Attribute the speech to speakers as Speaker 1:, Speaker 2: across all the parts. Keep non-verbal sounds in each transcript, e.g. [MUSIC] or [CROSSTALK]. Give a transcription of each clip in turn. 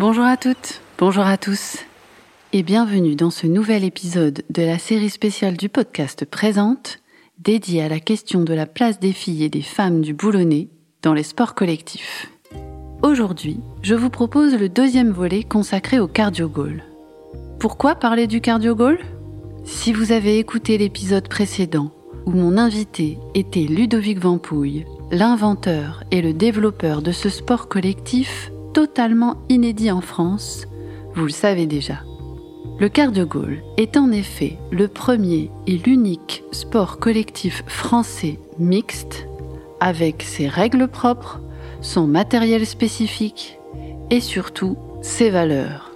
Speaker 1: Bonjour à toutes, bonjour à tous, et bienvenue dans ce nouvel épisode de la série spéciale du podcast Présente, dédié à la question de la place des filles et des femmes du boulonnais dans les sports collectifs. Aujourd'hui, je vous propose le deuxième volet consacré au cardio goal. Pourquoi parler du cardio goal Si vous avez écouté l'épisode précédent, où mon invité était Ludovic Vampouille, l'inventeur et le développeur de ce sport collectif totalement inédit en France, vous le savez déjà. Le cardio goal est en effet le premier et l'unique sport collectif français mixte avec ses règles propres, son matériel spécifique et surtout ses valeurs.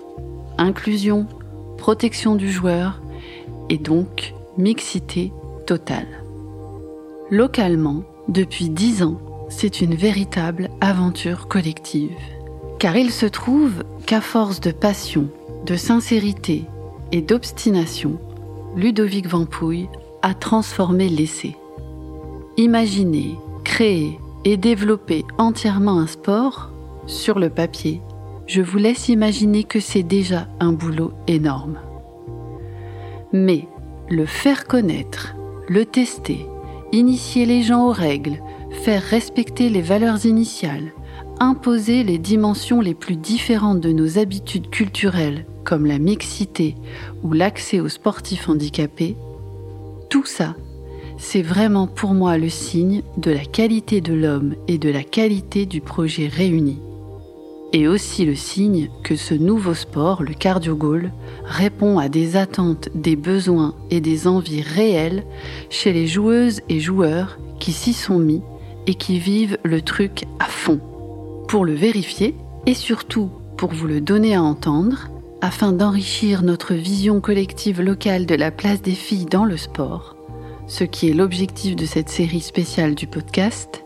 Speaker 1: Inclusion, protection du joueur et donc mixité totale. Localement, depuis dix ans, c'est une véritable aventure collective. Car il se trouve qu'à force de passion, de sincérité et d'obstination, Ludovic Vampouille a transformé l'essai. Imaginer, créer et développer entièrement un sport, sur le papier, je vous laisse imaginer que c'est déjà un boulot énorme. Mais le faire connaître, le tester, initier les gens aux règles, faire respecter les valeurs initiales, imposer les dimensions les plus différentes de nos habitudes culturelles, comme la mixité ou l'accès aux sportifs handicapés, tout ça, c'est vraiment pour moi le signe de la qualité de l'homme et de la qualité du projet réuni. Et aussi le signe que ce nouveau sport, le cardio goal, répond à des attentes, des besoins et des envies réelles chez les joueuses et joueurs qui s'y sont mis et qui vivent le truc à fond pour le vérifier et surtout pour vous le donner à entendre, afin d'enrichir notre vision collective locale de la place des filles dans le sport, ce qui est l'objectif de cette série spéciale du podcast,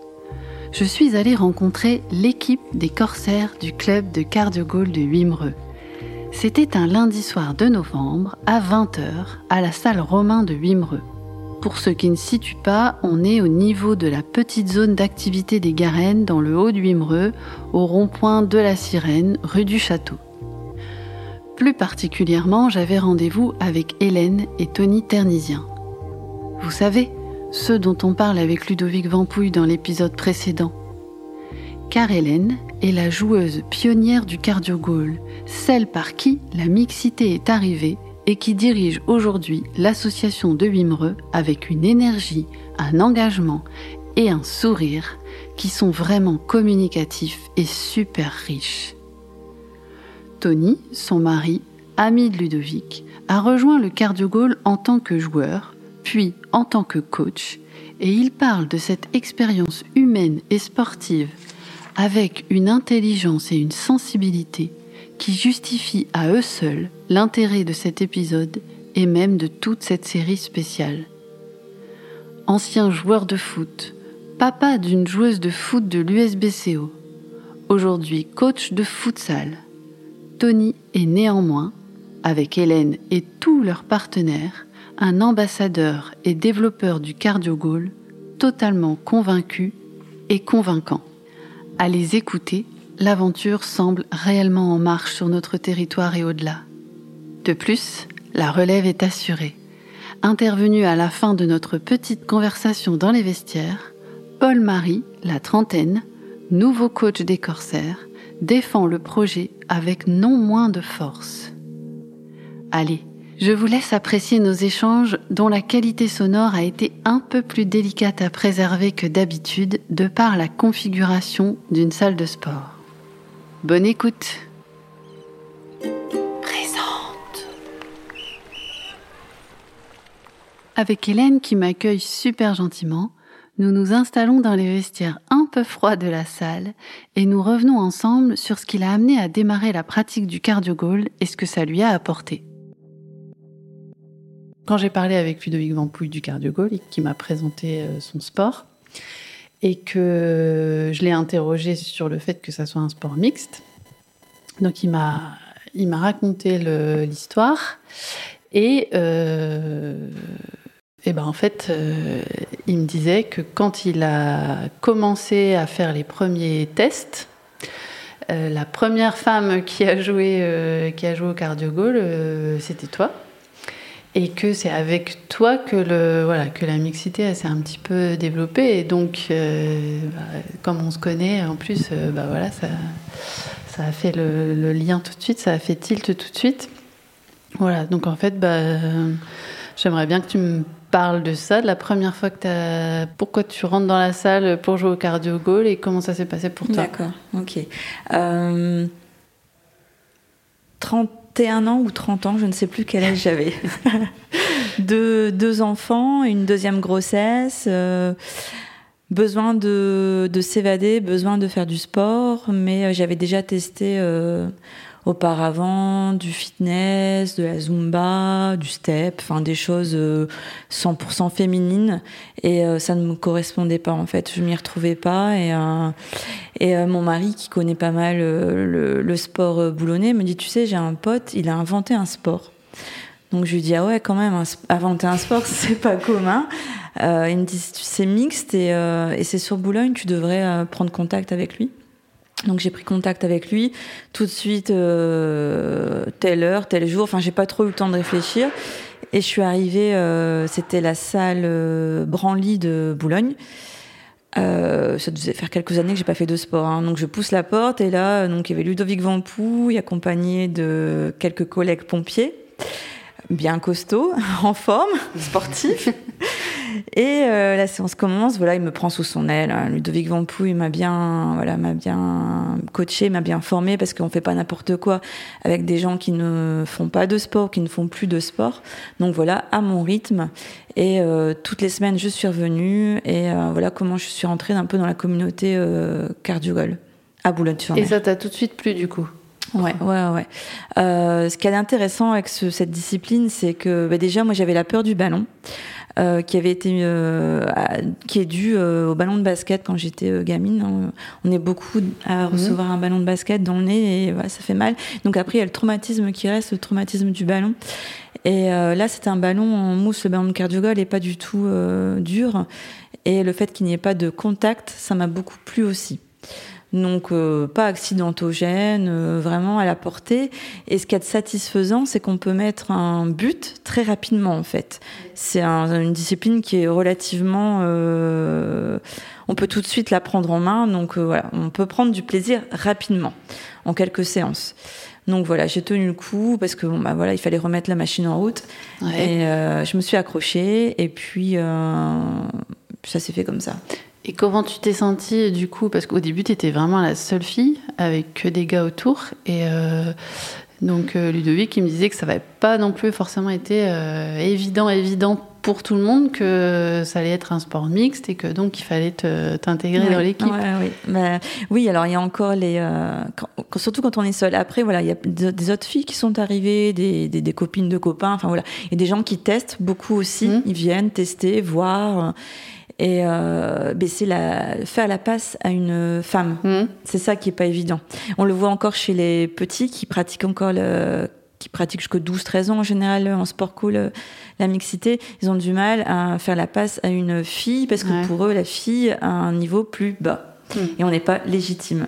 Speaker 1: je suis allée rencontrer l'équipe des corsaires du club de cardio de Wimereux. C'était un lundi soir de novembre à 20h à la salle Romain de Wimereux. Pour ceux qui ne situent pas, on est au niveau de la petite zone d'activité des Garennes dans le haut du Wimereux, au rond-point de la Sirène, rue du Château. Plus particulièrement, j'avais rendez-vous avec Hélène et Tony Ternisien. Vous savez, ceux dont on parle avec Ludovic Vampouille dans l'épisode précédent. Car Hélène est la joueuse pionnière du cardio goal, celle par qui la mixité est arrivée et qui dirige aujourd'hui l'association de Wimereux avec une énergie, un engagement et un sourire qui sont vraiment communicatifs et super riches. Tony, son mari, ami de Ludovic, a rejoint le Cardio en tant que joueur, puis en tant que coach, et il parle de cette expérience humaine et sportive avec une intelligence et une sensibilité qui justifie à eux seuls l'intérêt de cet épisode et même de toute cette série spéciale. Ancien joueur de foot, papa d'une joueuse de foot de l'USBCO, aujourd'hui coach de futsal, Tony est néanmoins, avec Hélène et tous leurs partenaires, un ambassadeur et développeur du cardio goal totalement convaincu et convaincant. À les écouter, l'aventure semble réellement en marche sur notre territoire et au-delà. De plus, la relève est assurée. Intervenu à la fin de notre petite conversation dans les vestiaires, Paul-Marie, la trentaine, nouveau coach des corsaires, défend le projet avec non moins de force. Allez, je vous laisse apprécier nos échanges dont la qualité sonore a été un peu plus délicate à préserver que d'habitude de par la configuration d'une salle de sport. Bonne écoute. Présente. Avec Hélène qui m'accueille super gentiment, nous nous installons dans les vestiaires un peu froids de la salle et nous revenons ensemble sur ce qui l'a amené à démarrer la pratique du cardio goal et ce que ça lui a apporté. Quand j'ai parlé avec Ludovic Vampouille du cardio goal et qui m'a présenté euh, son sport, et que je l'ai interrogé sur le fait que ça soit un sport mixte. Donc il m'a il m'a raconté l'histoire et euh, et ben en fait euh, il me disait que quand il a commencé à faire les premiers tests la première femme qui a joué, qui a joué au cardio goal, c'était toi et que c'est avec toi que, le, voilà, que la mixité s'est un petit peu développée. Et donc, euh, bah, comme on se connaît, en plus, euh, bah, voilà, ça, ça a fait le, lien tout de suite, ça a fait tilt tout de suite. Voilà, donc en fait, bah, j'aimerais bien que tu me parles de ça, de la première fois que tu as... Pourquoi tu rentres dans la salle pour jouer au cardio goal et comment ça s'est passé pour toi?
Speaker 2: D'accord, ok. Euh... 30 un ans ou 30 ans, je ne sais plus quel âge j'avais. [LAUGHS] de, deux enfants, une deuxième grossesse, euh, besoin de, s'évader, besoin de faire du sport, mais euh, j'avais déjà testé euh, auparavant du fitness, de la zumba, du step, enfin des choses 100% euh, féminines et euh, ça ne me correspondait pas en fait, je m'y retrouvais pas et euh, mon mari qui connaît pas mal le, sport boulonnais me dit tu sais j'ai un pote, il a inventé un sport. Donc je lui dis ah ouais quand même inventer un sport [LAUGHS] c'est pas commun. il me dit c'est mixte et c'est sur Boulogne tu devrais prendre contact avec lui. Donc j'ai pris contact avec lui tout de suite, euh, telle heure, tel jour. Enfin, j'ai pas trop eu le temps de réfléchir. Et je suis arrivée, euh, c'était la salle euh, Branly de Boulogne. Euh, ça devait faire quelques années que j'ai pas fait de sport. Hein. Donc je pousse la porte et là, donc il y avait Ludovic Vampouille accompagné de quelques collègues pompiers, bien costauds, [LAUGHS] en forme, sportifs. Et euh, la séance commence. Voilà, il me prend sous son aile. Hein. Ludovic Vampouille m'a bien, voilà, m'a bien coaché, m'a bien formé parce qu'on fait pas n'importe quoi avec des gens qui ne font pas de sport, qui ne font plus de sport. Donc voilà, à mon rythme. Et euh, toutes les semaines, je suis revenue. Et euh, voilà comment je suis rentrée un peu dans la communauté euh, cardiogol à Boulogne-sur-Mer.
Speaker 1: Et ça t'a tout de suite plu du coup?
Speaker 2: Ouais, ouais, ouais. Euh, ce qui est intéressant avec ce, cette discipline, c'est que bah, déjà, moi, j'avais la peur du ballon. Euh, qui avait été euh, qui est dû euh, au ballon de basket quand j'étais gamine. On est beaucoup à mhm. recevoir un ballon de basket dans le nez et ça fait mal. Donc après il y a le traumatisme qui reste, le traumatisme du ballon. Et là c'était un ballon en mousse, le ballon de cardiogol est pas du tout dur. Et le fait qu'il n'y ait pas de contact, ça m'a beaucoup plu aussi. Donc euh, pas accidentogène, euh, vraiment à la portée. Et ce qui est satisfaisant, c'est qu'on peut mettre un but très rapidement en fait. C'est une discipline qui est relativement... Euh, on peut tout de suite la prendre en main, donc voilà, on peut prendre du plaisir rapidement, en quelques séances. Donc voilà, j'ai tenu le coup parce que bon bah voilà, il fallait remettre la machine en route et je me suis accrochée et puis ça s'est fait comme ça.
Speaker 1: Et comment tu t'es sentie du coup? Parce qu'au début, tu étais vraiment la seule fille avec que des gars autour. Et euh, donc euh, Ludovic, il me disait que ça n'avait pas non plus forcément été euh, évident, évident pour tout le monde que ça allait être un sport mixte et que donc il fallait t'intégrer dans l'équipe.
Speaker 2: oui. Bah, oui, alors il y a encore les, surtout quand on est seul. Après, voilà, il y a des autres filles qui sont arrivées, des, des, copines de copains. Enfin voilà, a des gens qui testent beaucoup aussi. Mmh. Ils viennent tester, voir et euh, ben, la, faire la passe à une femme. Mmh. C'est ça qui est pas évident. On le voit encore chez les petits qui pratiquent encore le, qui pratiquent jusqu'à 12-13 ans en général en sport cool, la mixité, ils ont du mal à faire la passe à une fille parce que pour eux, la fille a un niveau plus bas. Mmh. Et on n'est pas légitime.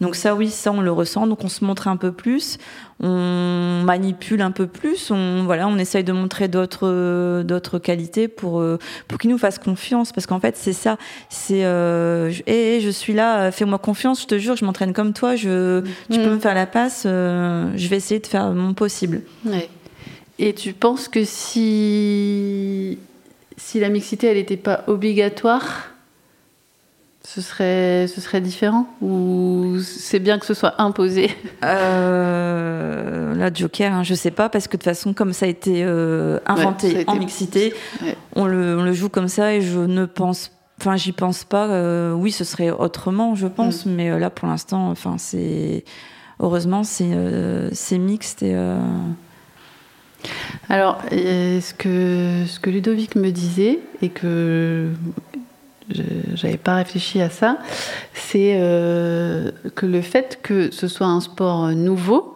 Speaker 2: Donc ça, oui, ça, on le ressent. Donc on se montre un peu plus, on manipule un peu plus, on voilà, on essaye de montrer d'autres d'autres qualités pour euh, pour qu'ils nous fassent confiance. Parce qu'en fait, c'est ça. C'est euh, et je suis là, fais-moi confiance. Je te jure, je m'entraîne comme toi. Je, tu peux mm. me faire la passe. Euh, je vais essayer de faire mon possible.
Speaker 1: Ouais. Et tu penses que si si la mixité, elle n'était pas obligatoire ce serait, ce serait différent Ou c'est bien que ce soit imposé?
Speaker 2: Euh, Là, Joker, hein, je sais pas, parce que de toute façon, comme ça a été euh, inventé en mixité, on, le, on, le, joue comme ça et je ne pense Enfin, j'y pense pas. Euh, oui, ce serait autrement, je pense, mm. mais euh, là, pour l'instant, enfin, c'est heureusement, c'est c'est mixte et.
Speaker 1: Alors, ce que ce que Ludovic me disait et que j'avais pas réfléchi à ça, c'est euh, que le fait que ce soit un sport nouveau,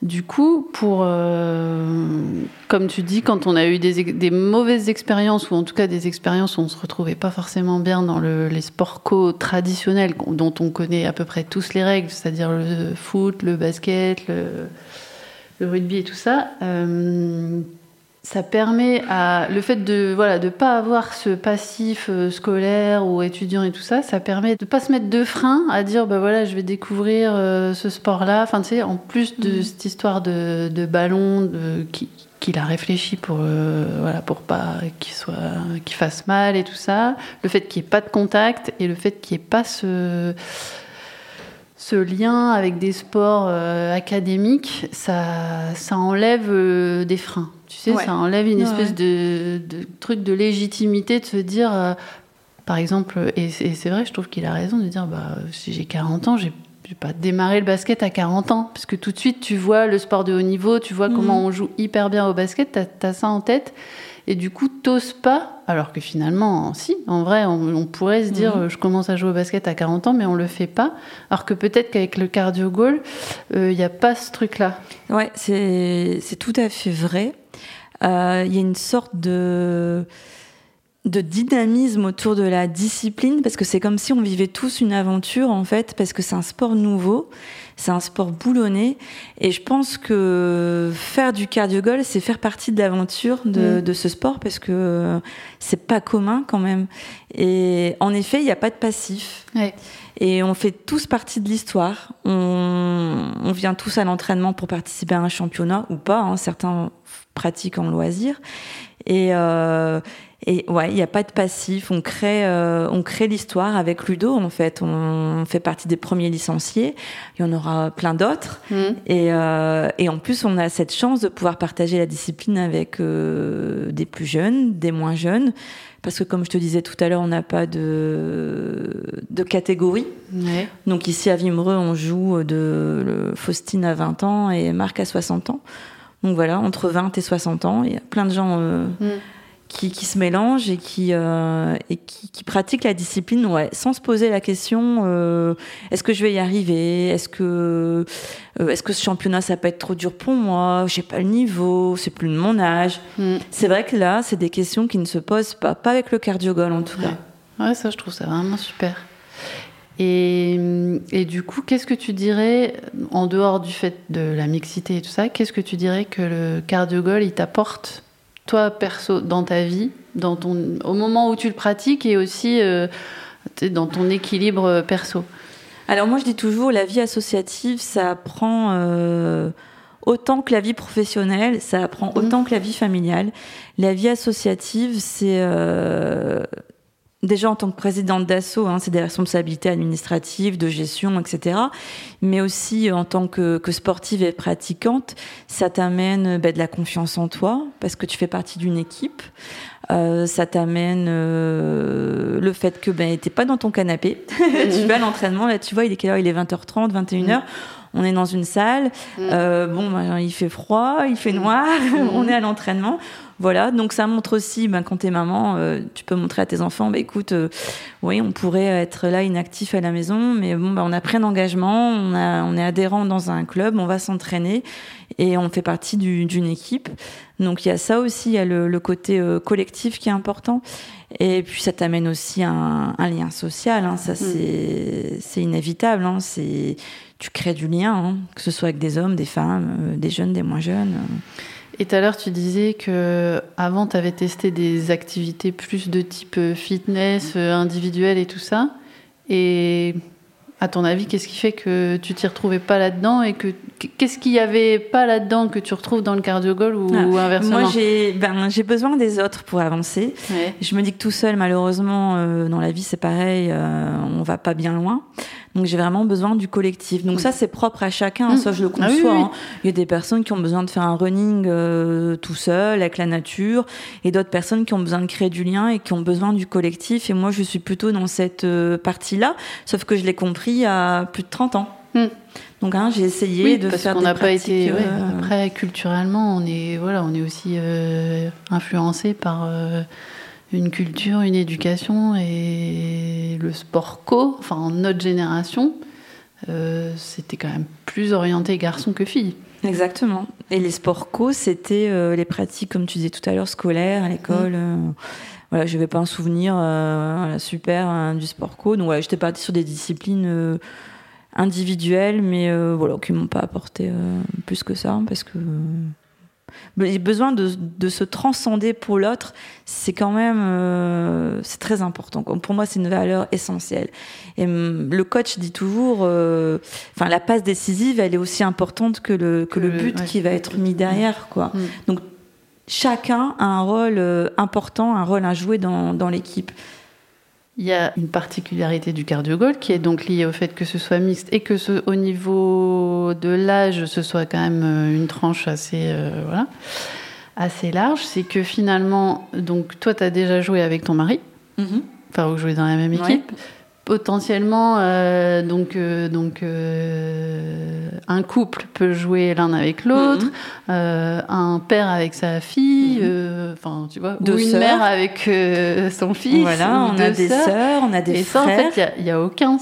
Speaker 1: Du coup, pour, euh, comme tu dis, quand on a eu des, mauvaises expériences, ou en tout cas des expériences où on se retrouvait pas forcément bien dans le, les sports co traditionnels, dont on connaît à peu près tous les règles, c'est-à-dire le foot, le basket, le, rugby et tout ça, euh, ça permet à le fait de voilà de pas avoir ce passif euh, scolaire ou étudiant et tout ça ça permet de pas se mettre de frein à dire bah voilà je vais découvrir euh, ce sport là enfin tu sais en plus de mhm. cette histoire de, de ballon de, qui qu'il a réfléchi pour euh, voilà pour pas qu'il soit qu'il fasse mal et tout ça le fait qu'il n'y ait pas de contact et le fait qu'il n'y ait pas ce ce lien avec des sports académiques ça ça enlève des freins tu sais, ça enlève une espèce de, truc de légitimité de se dire, euh, par exemple, et, c'est vrai, je trouve qu'il a raison de dire, bah, si j'ai 40 ans, j'ai pas démarrer le basket à 40 ans, parce que tout de suite, tu vois le sport de haut niveau, tu vois comment mhm. on joue hyper bien au basket, tu as, ça en tête, et du coup, t'oses pas, alors que finalement, si, en vrai, on, pourrait se dire, mhm. je commence à jouer au basket à 40 ans, mais on le fait pas, alors que peut-être qu'avec le cardio goal, il euh, n'y a pas ce truc-là.
Speaker 2: Ouais, c'est tout à fait vrai. Euh, il y a une sorte de de dynamisme autour de la discipline parce que c'est comme si on vivait tous une aventure en fait parce que c'est un sport nouveau, c'est un sport boulonné et je pense que faire du cardio goal c'est faire partie de l'aventure de, mm. de, ce sport parce que c'est pas commun quand même. Et en effet il n'y a pas de passif. Et on fait tous partie de l'histoire. On, on, vient tous à l'entraînement pour participer à un championnat ou pas hein, certains pratique en loisir. Et, euh, et ouais, il n'y a pas de passif. On crée, euh, on crée l'histoire avec Ludo. En fait, on fait partie des premiers licenciés. Il y en aura plein d'autres. Mmh. Et, euh, et en plus, on a cette chance de pouvoir partager la discipline avec des plus jeunes, des moins jeunes. Parce que comme je te disais tout à l'heure, on n'a pas de, de catégorie. Donc ici à Vimereux, on joue de Faustine à 20 ans et Marc à 60 ans. Donc voilà, entre 20 et 60 ans, il y a plein de gens euh, mm. qui, qui, se mélangent et qui, euh, et qui, qui, pratiquent la discipline ouais, sans se poser la question euh, est-ce que je vais y arriver? Est-ce que, est-ce que ce championnat, ça peut être trop dur pour moi? J'ai pas le niveau, c'est plus de mon âge. Mm. C'est vrai que là, c'est des questions qui ne se posent pas, pas avec le cardiogol en tout cas.
Speaker 1: Ouais, ça, je trouve ça vraiment super. Et, et, du coup, qu'est-ce que tu dirais, en dehors du fait de la mixité et tout ça, qu'est-ce que tu dirais que le cardio-goal, il t'apporte, toi, perso, dans ta vie, dans ton, au moment où tu le pratiques et aussi euh, dans ton équilibre perso?
Speaker 2: Alors moi, je dis toujours, la vie associative, ça apprend... Euh, autant que la vie professionnelle, ça apprend mmh. autant que la vie familiale. La vie associative, c'est euh, Déjà en tant que présidente d'assaut, hein, c'est des responsabilités administratives, de gestion, etc. Mais aussi en tant que, que sportive et pratiquante, ça t'amène ben, de la confiance en toi parce que tu fais partie d'une équipe. Euh, ça t'amène euh, le fait que ben t'es pas dans ton canapé, [LAUGHS] tu vas à l'entraînement. Là, tu vois, il est quelle heure? Il est 20h30, 21h. On est dans une salle. Mm. Euh, bon, ben, il fait froid, il fait noir. Mm. [LAUGHS] on est à l'entraînement voilà, donc ça montre aussi, ben, quand t'es maman, euh, tu peux montrer à tes enfants, bah, écoute, euh, oui, on pourrait être là inactif à la maison, mais bon, ben, on a pris un engagement, on, a, on est adhérent dans un club, on va s'entraîner et on fait partie d'une équipe. Donc il y a ça aussi, il y a le, côté collectif qui est important. Et puis ça t'amène aussi un, un, lien social, hein, ça mm. c'est inévitable. Hein, c'est tu crées du lien, hein, que ce soit avec des hommes, des femmes, des jeunes, des moins jeunes.
Speaker 1: Et tout à l'heure, tu disais que avant, tu avais testé des activités plus de type euh, fitness, euh, individuel et tout ça. Et à ton avis, qu'est-ce qui fait que tu t'y retrouvais pas là-dedans et que qu'est-ce qu'il y avait pas là-dedans que tu retrouves dans le cardio ou, ah, inversement?
Speaker 2: Moi, j'ai ben, j'ai besoin des autres pour avancer. Je me dis que tout seul, malheureusement, euh, dans la vie, c'est pareil, on va pas bien loin. Donc j'ai vraiment besoin du collectif. Donc ça c'est propre à chacun, mmh. ça je le ah conçois. Hein. Il y a des personnes qui ont besoin de faire un running euh, tout seul avec la nature, et d'autres personnes qui ont besoin de créer du lien et qui ont besoin du collectif. Et moi je suis plutôt dans cette euh, partie-là, sauf que je l'ai compris à plus de 30 ans. Mmh. Donc hein, j'ai essayé de
Speaker 1: parce
Speaker 2: faire
Speaker 1: qu'on
Speaker 2: n'a
Speaker 1: pas été. Euh, après culturellement, on est voilà, on est aussi influencé par une culture, une éducation et le sport co, enfin notre génération, euh, c'était quand même plus orienté garçon que fille.
Speaker 2: Exactement. Et les sports co, c'était euh, les pratiques, comme tu disais tout à l'heure, scolaires, à l'école. Mm. voilà, je n'avais pas un souvenir super hein, du sport co. Donc voilà, j'étais partie sur des disciplines individuelles, mais voilà, qui m'ont pas apporté plus que ça, parce que besoin de, de, se transcender pour l'autre, c'est quand même euh, c'est très important. Pour moi, c'est une valeur essentielle. Et hum, le coach dit toujours, euh, enfin la passe décisive, elle est aussi importante que le que, le but qui va être mis derrière, quoi. Mm. Donc chacun a un rôle euh, important, un rôle à jouer dans, dans l'équipe.
Speaker 1: Il y a une particularité du cardio qui est donc liée au fait que ce soit mixte et que ce, au niveau de l'âge, ce soit quand même euh, une tranche assez, euh, voilà, assez large. C'est que finalement, donc toi, tu as déjà joué avec ton mari, mm-hmm. enfin, vous jouez dans la même équipe potentiellement, euh, donc, euh, donc euh, un couple peut jouer l'un avec l'autre, mm-hmm. un père avec sa fille, mm-hmm. enfin tu vois, ou une mère avec son fils.
Speaker 2: Voilà, on a des sœurs, on a des frères.
Speaker 1: Ça, en fait, il n'y a, aucun.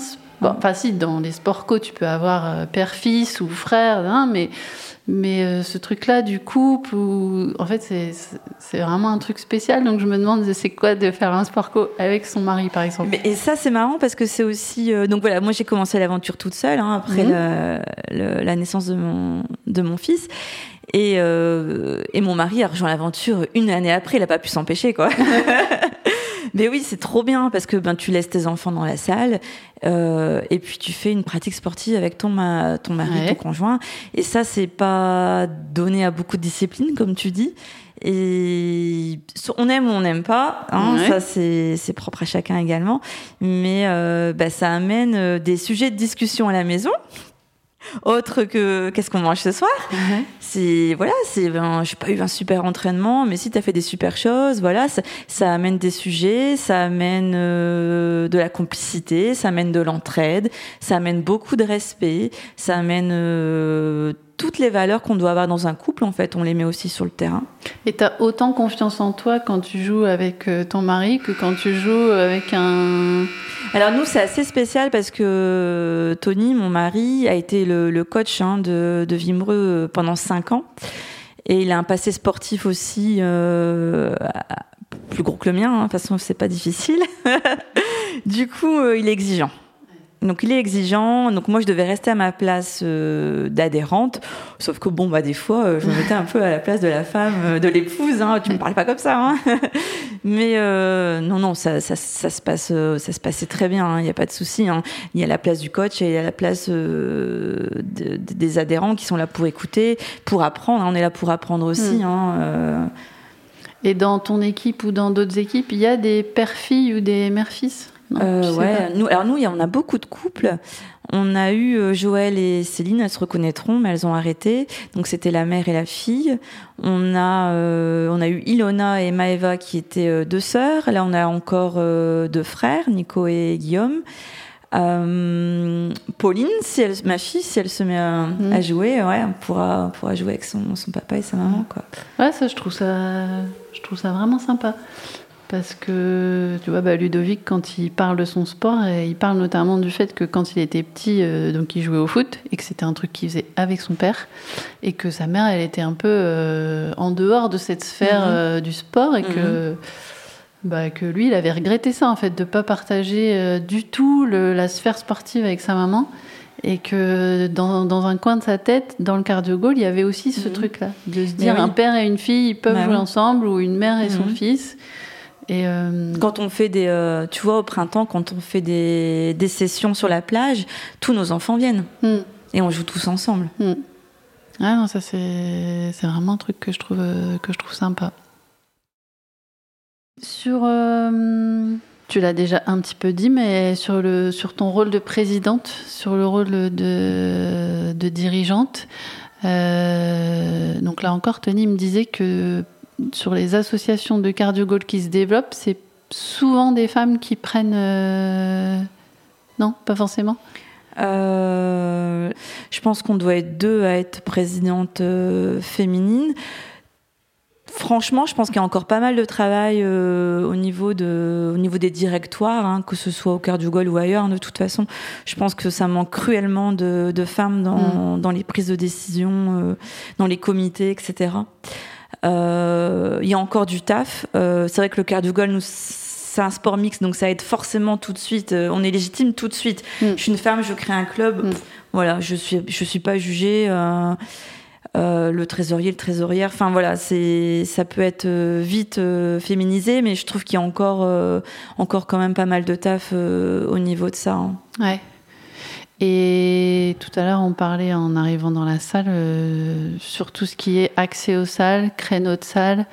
Speaker 1: Enfin, si, dans les sports co, tu peux avoir père-fils ou frère, hein, mais mais euh, ce truc-là du couple, où, en fait, c'est vraiment un truc spécial. Donc je me demande, c'est quoi de faire un sport co avec son mari, par exemple?
Speaker 2: Et ça, c'est marrant parce que c'est aussi. Euh, donc voilà, moi j'ai commencé l'aventure toute seule hein, après mhm. la naissance de mon, de mon fils. Et, euh, et mon mari a rejoint l'aventure une année après, il n'a pas pu s'empêcher, quoi. [LAUGHS] Mais oui, c'est trop bien parce que ben tu laisses tes enfants dans la salle euh, et puis tu fais une pratique sportive avec ton ton mari, ton conjoint. Et ça, c'est pas donné à beaucoup de disciplines, comme tu dis. Et on aime ou on n'aime pas, hein, ça c'est propre à chacun également. Mais euh, bah, ça amène euh, des sujets de discussion à la maison autre que qu'est-ce qu'on mange ce soir. C'est voilà, c'est ben, j'ai pas eu un super entraînement, mais si tu as fait des super choses, voilà, ça, amène des sujets, ça amène euh, de la complicité, ça amène de l'entraide, ça amène beaucoup de respect, ça amène euh, toutes les valeurs qu'on doit avoir dans un couple, en fait, on les met aussi sur le terrain.
Speaker 1: Et tu as autant confiance en toi quand tu joues avec euh, ton mari que quand tu joues avec un...
Speaker 2: Alors nous, c'est assez spécial parce que Tony, mon mari, a été le, coach hein, de, de Vimreux pendant cinq ans. Et il a un passé sportif aussi euh, plus gros que le mien. Hein. De toute façon, c'est pas difficile. [LAUGHS] du coup, euh, il est exigeant. Donc il est exigeant. Donc moi je devais rester à ma place euh, d'adhérente. Sauf que bon bah des fois euh, je me mettais un peu à la place de la femme, euh, de l'épouse. Hein. Tu me parles pas comme ça. Hein. [LAUGHS] Mais non non ça, ça, ça, se passe ça se passait très bien. Il hein. n'y a pas de souci. Hein. Il y a la place du coach et il y a la place des adhérents qui sont là pour écouter, pour apprendre. On est là pour apprendre aussi. Mm.
Speaker 1: Et dans ton équipe ou dans d'autres équipes, il y a des pères-filles ou des mères-fils?
Speaker 2: Euh, ouais, nous, alors nous, on a beaucoup de couples. On a eu euh, Joël et Céline, elles se reconnaîtront, mais elles ont arrêté. Donc c'était la mère et la fille. On a, euh, on a eu Ilona et Maeva qui étaient euh, deux sœurs. Là, on a encore deux frères, Nico et Guillaume. Pauline, si elle, ma fille, si elle se met à, à jouer, ouais, on pourra, on pourra jouer avec son, son, papa et sa maman, quoi.
Speaker 1: Ouais, ça, je trouve ça, je trouve ça vraiment sympa. Parce que, tu vois, bah, Ludovic, quand il parle de son sport, il parle notamment du fait que quand il était petit, euh, donc il jouait au foot, et que c'était un truc qu'il faisait avec son père, et que sa mère, elle était un peu euh, en dehors de cette sphère mhm. euh, du sport, et que, mhm. bah, que lui, il avait regretté ça, en fait, de ne pas partager du tout la sphère sportive avec sa maman. Et que dans, dans, un coin de sa tête, dans le cardio goal, il y avait aussi ce mhm. truc-là, de se dire un père et une fille, ils peuvent bah jouer ensemble, ou une mère et son fils.
Speaker 2: Et euh, quand on fait des, euh, tu vois, au printemps, quand on fait des, des, sessions sur la plage, tous nos enfants viennent hmm. et on joue tous ensemble.
Speaker 1: Ah non, ça c'est, c'est vraiment un truc que je trouve euh, que je trouve sympa. Sur, tu l'as déjà un petit peu dit, mais sur le, sur ton rôle de présidente, sur le rôle de, de dirigeante. donc là encore, Tony me disait que sur les associations de cardio qui se développent, c'est souvent des femmes qui prennent. Euh, non, pas forcément?
Speaker 2: Euh, je pense qu'on doit être deux à être présidente euh, féminine. Franchement, je pense qu'il y a encore pas mal de travail euh, au niveau de, au niveau des directoires, hein, que ce soit au cœur du ou ailleurs. De toute façon, je pense que ça manque cruellement de, de femmes dans, mm. dans, les prises de décision, dans les comités, etc. Euh, il y a encore du taf. Euh, c'est vrai que le cœur du Gol, nous, c'est un sport mix, donc ça aide forcément tout de suite. Euh, on est légitime tout de suite. Mm. Je suis une femme, je crée un club. Mm. voilà, je suis, je suis pas jugée. Euh, le trésorier, le trésorière. Enfin voilà, c'est ça peut être vite féminisé, mais je trouve qu'il y a encore encore quand même pas mal de taf au niveau de ça. Hein.
Speaker 1: Ouais. Et tout à l'heure, on parlait en arrivant dans la salle sur tout ce qui est accès aux salles, créneaux de salle.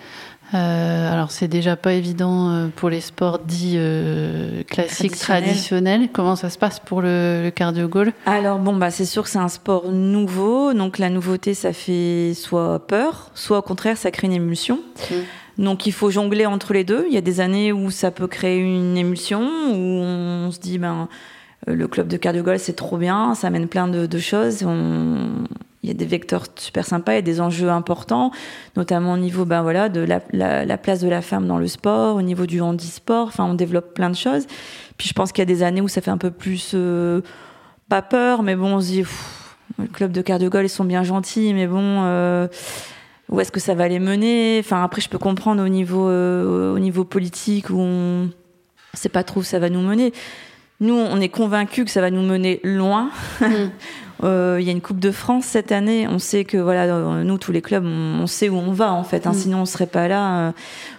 Speaker 1: Euh, alors c'est déjà pas évident euh, pour les sports dits euh, classiques traditionnels. Comment ça se passe pour le, cardio goal
Speaker 2: Alors bon bah c'est sûr que c'est un sport nouveau, donc la nouveauté ça fait soit peur, soit au contraire ça crée une émulsion. Mmh. Donc il faut jongler entre les deux. Il y a des années où ça peut créer une émulsion, où on se dit ben le club de cardio goal c'est trop bien, ça amène plein de, choses. Il y a des vecteurs super sympas, a des enjeux importants, notamment au niveau ben voilà de la, la, place de la femme dans le sport, au niveau du handisport. Enfin, on développe plein de choses. Puis je pense qu'il y a des années où ça fait un peu plus euh, pas peur, mais bon, on se dit le club de cardio ils sont bien gentils, mais bon. Euh, où est-ce que ça va les mener? Enfin, après, je peux comprendre au niveau, euh, au niveau politique où on ne sait pas trop où ça va nous mener. Nous, on est convaincus que ça va nous mener loin. Mm. [LAUGHS] Euh, il y a une Coupe de France cette année. On sait que voilà, euh, nous tous les clubs, on, sait où on va en fait. Hein, mm. Sinon, on serait pas là. Euh.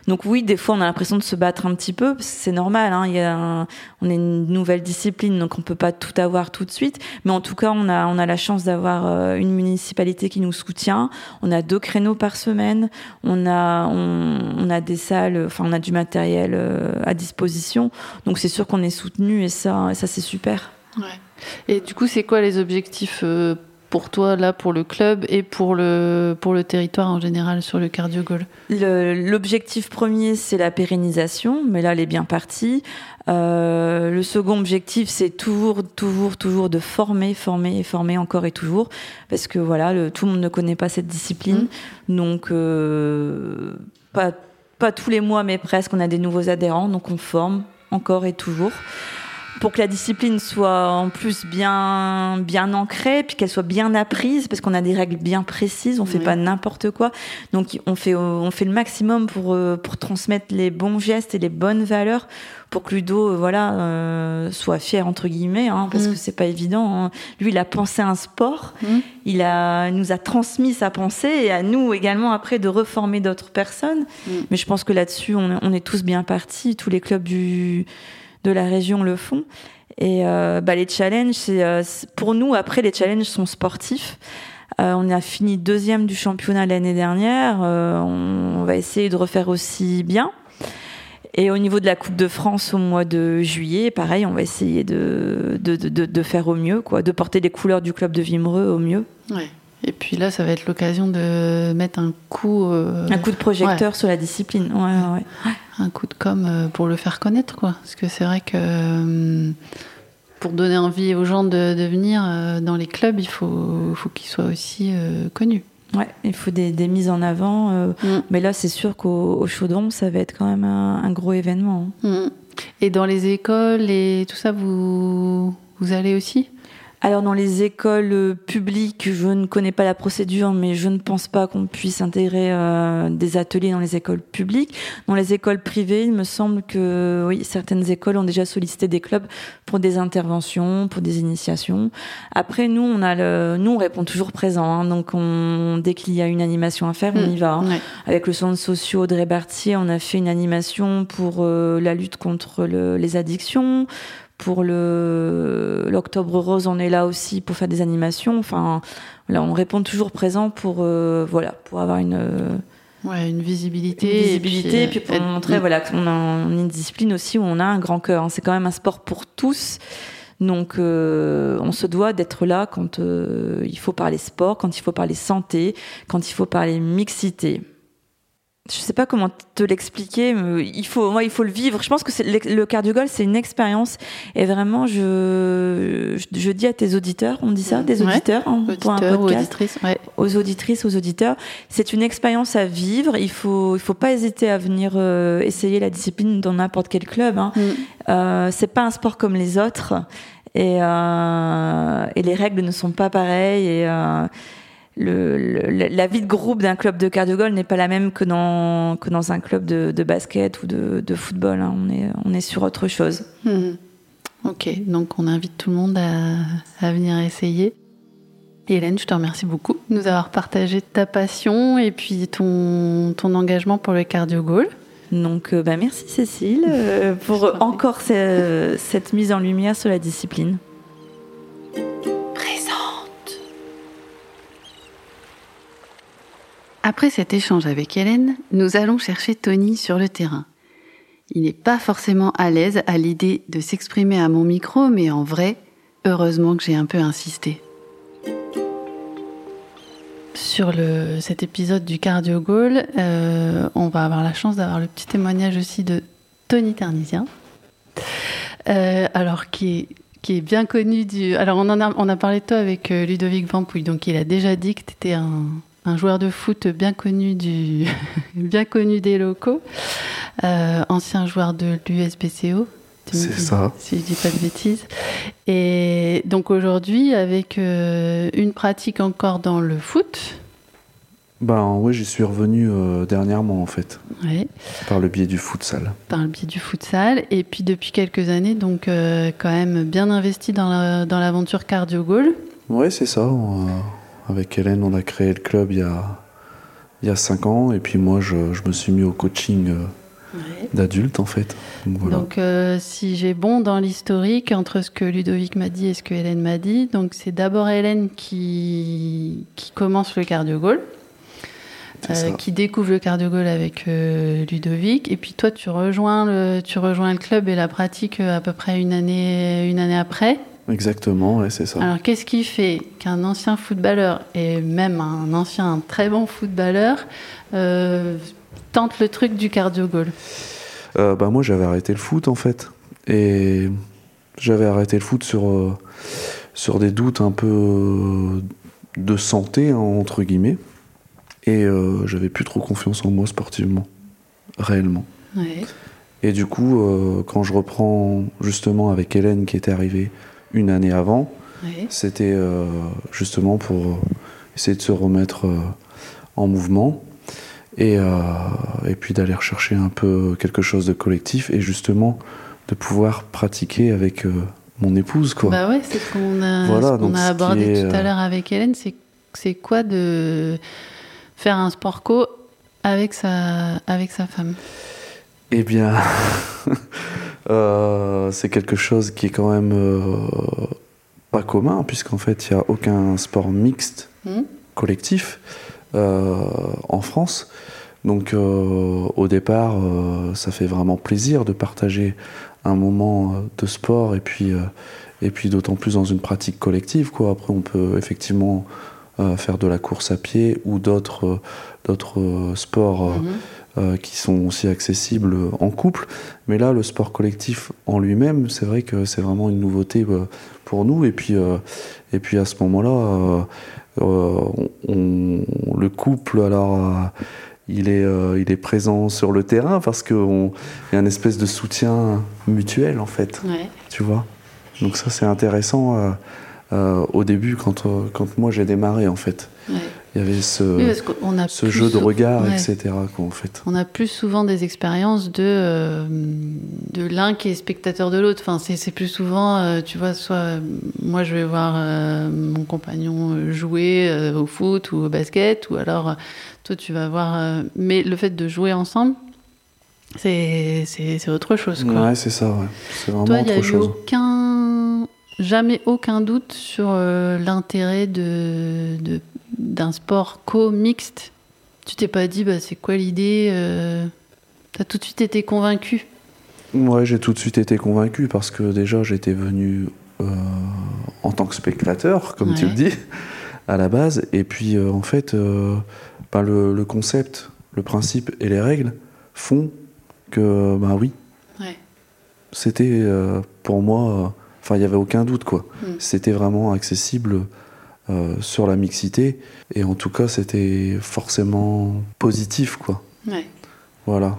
Speaker 2: Donc oui, des fois, on a l'impression de se battre un petit peu. C'est normal. Hein, il y a on est une nouvelle discipline, donc on peut pas tout avoir tout de suite. Mais en tout cas, on a on a la chance d'avoir une municipalité qui nous soutient. On a deux créneaux par semaine. On a on, a des salles. Enfin, on a du matériel à disposition. Donc c'est sûr qu'on est soutenu et ça, et ça c'est super.
Speaker 1: Ouais. Et du coup, c'est quoi les objectifs euh, pour toi, là, pour le club et pour le, pour le territoire en général sur le cardio goal
Speaker 2: L'objectif premier, c'est la pérennisation, mais là, elle est bien partie. Euh, le second objectif, c'est toujours, toujours, toujours de former, former et former encore et toujours, parce que voilà, tout le monde ne connaît pas cette discipline, mmh. donc euh, pas, pas tous les mois, mais presque, on a des nouveaux adhérents, donc on forme encore et toujours pour que la discipline soit en plus bien bien ancrée puis qu'elle soit bien apprise parce qu'on a des règles bien précises on fait pas n'importe quoi donc on fait on fait le maximum pour euh, pour transmettre les bons gestes et les bonnes valeurs pour que Ludo euh, voilà euh, soit fier entre guillemets hein, parce mm. que c'est pas évident hein. lui il a pensé un sport mm. il a nous a transmis sa pensée et à nous également après de reformer d'autres personnes mm. mais je pense que là-dessus on, on est tous bien partis tous les clubs du de la région le font. Et euh, bah, les challenges, c'est euh, pour nous après les challenges sont sportifs. Euh, on a fini deuxième du championnat l'année dernière. on, va essayer de refaire aussi bien. Et au niveau de la Coupe de France au mois de juillet, pareil, on va essayer de, de, de, de faire au mieux, quoi, de porter les couleurs du club de Vimereux au mieux.
Speaker 1: Et puis là, ça va être l'occasion de mettre un coup.
Speaker 2: Euh, un coup de projecteur sur la discipline. Ouais, ouais,
Speaker 1: Un coup de com euh, pour le faire connaître, quoi. Parce que c'est vrai que euh, pour donner envie aux gens de, venir dans les clubs, il faut, faut qu'ils soient aussi connus.
Speaker 2: Ouais, il faut des, mises en avant. Mm. Mais là, c'est sûr qu'au Chaudron, ça va être quand même un, gros événement.
Speaker 1: Hein. Mm. Et dans les écoles et tout ça, vous, vous allez aussi?
Speaker 2: Alors dans les écoles euh, publiques, je ne connais pas la procédure, mais je ne pense pas qu'on puisse intégrer euh, des ateliers dans les écoles publiques. Dans les écoles privées, il me semble que oui, certaines écoles ont déjà sollicité des clubs pour des interventions, pour des initiations. Après, nous, on a le, nous, on répond toujours présent. Hein, donc, on, dès qu'il y a une animation à faire, on y va. Hein. Avec le centre social Audrey Bartier, on a fait une animation pour euh, la lutte contre le, les addictions pour le l'Octobre Rose, on est là aussi pour faire des animations. Enfin, là, on répond toujours présent pour euh, voilà, pour avoir une
Speaker 1: ouais, une visibilité,
Speaker 2: une visibilité, et puis, pour montrer voilà qu'on a une discipline aussi où on a un grand cœur. Hein. C'est quand même un sport pour tous. Donc, euh, on se doit d'être là quand euh, il faut parler sport, quand il faut parler santé, quand il faut parler mixité. Je sais pas comment te l'expliquer, mais il faut, moi, il faut le vivre. Je pense que c'est le cardio c'est une expérience. Et vraiment, je, je, dis à tes auditeurs, on dit ça, des auditeurs,
Speaker 1: hein, pour un podcast, aux auditrices, ouais.
Speaker 2: aux auditrices, aux auditeurs, c'est une expérience à vivre. Il faut, il faut pas hésiter à venir euh, essayer la discipline dans n'importe quel club. Hein. Mm. Euh, c'est pas un sport comme les autres, et, euh, et les règles ne sont pas pareilles. Et le, la vie de groupe d'un club de cardio n'est pas la même que dans, que dans un club de, de basket ou de, de football. Hein. On, est, on est sur autre chose.
Speaker 1: Hmm. Ok, donc on invite tout le monde à, à venir essayer. Hélène, je te remercie beaucoup de nous avoir partagé ta passion et puis ton, ton engagement pour le cardio goal.
Speaker 2: Donc, euh, bah, merci Cécile euh, [LAUGHS] pour encore cette mise en lumière sur la discipline.
Speaker 1: Après cet échange avec Hélène, nous allons chercher Tony sur le terrain. Il n'est pas forcément à l'aise à l'idée de s'exprimer à mon micro, mais en vrai, heureusement que j'ai un peu insisté. Sur cet épisode du Cardio Goal, euh, on va avoir la chance d'avoir le petit témoignage aussi de Tony Tarnisien, euh, alors qui est, bien connu du. Alors on en a, on a parlé de toi avec euh, Ludovic Vampouille, donc il a déjà dit que tu étais un, un joueur de foot bien connu, du, [LAUGHS] bien connu des locaux, euh, ancien joueur de l'USBCO.
Speaker 3: C'est ça.
Speaker 1: Si je dis pas de bêtises. Et donc aujourd'hui, avec euh, une pratique encore dans le foot.
Speaker 3: Ben oui, j'y suis revenu euh, dernièrement en fait.
Speaker 1: Oui.
Speaker 3: Par le biais du futsal.
Speaker 1: Par le biais du futsal. Et puis depuis quelques années, donc quand même bien investi dans l'aventure la, cardio goal.
Speaker 3: Oui, c'est ça. Avec Hélène, on a créé le club il y a, il y a cinq ans. Et puis moi, je, me suis mis au coaching euh, d'adulte, en fait.
Speaker 1: Donc, euh, si j'ai bon dans l'historique, entre ce que Ludovic m'a dit et ce que Hélène m'a dit, donc c'est d'abord Hélène qui, qui commence le cardio goal. Euh, qui découvre le cardio goal avec Ludovic et puis toi tu rejoins le tu rejoins le club et la pratique à peu près une année une année après
Speaker 3: Exactement, ouais, c'est ça.
Speaker 1: Alors, qu'est-ce qui fait qu'un ancien footballeur, et même un ancien très bon footballeur, euh, tente le truc du cardio goal?
Speaker 3: Euh, bah, Moi, j'avais arrêté le foot, en fait. Et j'avais arrêté le foot sur, euh, sur des doutes un peu de santé, hein, entre guillemets. Et j'avais plus trop confiance en moi sportivement, réellement.
Speaker 1: Ouais.
Speaker 3: Et du coup, quand je reprends justement avec Hélène qui était arrivée une année avant. C'était euh, justement pour essayer de se remettre euh, en mouvement et, euh, et puis d'aller rechercher un peu quelque chose de collectif et justement de pouvoir pratiquer avec mon épouse. Quoi.
Speaker 1: Bah ouais, c'est ce qu'on a, a abordé tout à l'heure avec Hélène. C'est quoi de faire un sport co avec sa, avec sa femme?
Speaker 3: Eh bien, [LAUGHS] Euh, c'est quelque chose qui est quand même euh, pas commun, puisqu'en fait, il n'y a aucun sport mixte hmm. collectif euh, en France. Donc, au départ, ça fait vraiment plaisir de partager un moment de sport et puis, et puis d'autant plus dans une pratique collective. Quoi. Après, on peut effectivement faire de la course à pied ou d'autres d'autres sports. Hmm. Euh, qui sont aussi accessibles en couple. Mais là, le sport collectif en lui-même, c'est vrai que c'est vraiment une nouveauté euh, pour nous. Et puis, euh, et puis à ce moment-là, le couple, alors, il est, il est présent sur le terrain parce qu'il y a une espèce de soutien mutuel, en fait. Tu vois? Donc ça, c'est intéressant au début, quand, quand moi j'ai démarré, en fait il y avait ce, ce jeu de regard, etc. en fait.
Speaker 1: On a plus souvent des expériences de, euh, de l'un qui est spectateur de l'autre. Enfin, c'est plus souvent, euh, tu vois, soit euh, moi je vais voir mon compagnon jouer au foot ou au basket, ou alors toi tu vas voir. mais le fait de jouer ensemble, c'est autre chose. Quoi.
Speaker 3: Ouais, c'est ça, ouais. C'est vraiment Toi, il n'y a eu
Speaker 1: aucun, jamais aucun doute sur l'intérêt de, de d'un sport co-mixte, tu t'es pas dit, bah, c'est quoi l'idée euh... Tu as tout de suite été convaincu?
Speaker 3: Ouais, j'ai tout de suite été convaincu parce que déjà, j'étais venu euh, en tant que spectateur, comme tu le dis, à la base. Et puis, euh, en fait, bah, le, concept le principe et les règles font que, bah oui,
Speaker 1: Ouais.
Speaker 3: c'était pour moi, enfin, il n'y avait aucun doute, quoi.
Speaker 1: Mm.
Speaker 3: C'était vraiment accessible euh, sur la mixité, et en tout cas, c'était forcément positif, quoi.
Speaker 1: Ouais.
Speaker 3: Voilà.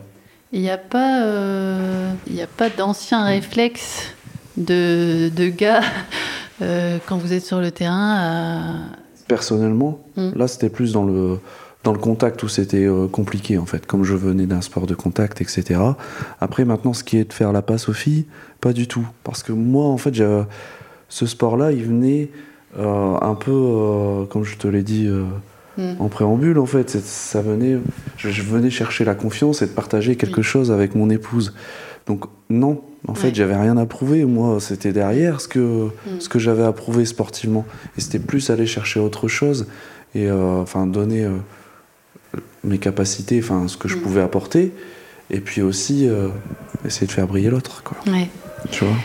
Speaker 1: Il n'y a pas, euh, y a pas d'anciens réflexes de, de gars [LAUGHS] euh, quand vous êtes sur le terrain à...
Speaker 3: Personnellement,
Speaker 1: Mm.
Speaker 3: là, c'était plus dans le, dans le contact où c'était euh, compliqué, en fait, comme je venais d'un sport de contact, etc. Après, maintenant, ce qui est de faire la passe aux filles, pas du tout. Parce que moi, en fait, ce sport-là, il venait un peu, euh, comme je te l'ai dit euh,
Speaker 1: Mm.
Speaker 3: en préambule, en fait, ça venait, je, je venais chercher la confiance et de partager quelque chose avec mon épouse. Donc, non, en fait, j'avais rien à prouver. Moi, c'était derrière ce que,
Speaker 1: Mm.
Speaker 3: ce que j'avais à prouver sportivement. Et c'était plus aller chercher autre chose et euh, enfin donner euh, mes capacités, enfin ce que je
Speaker 1: Mm.
Speaker 3: pouvais apporter, et puis aussi euh, essayer de faire briller l'autre, quoi.
Speaker 1: Ouais.
Speaker 3: Tu vois?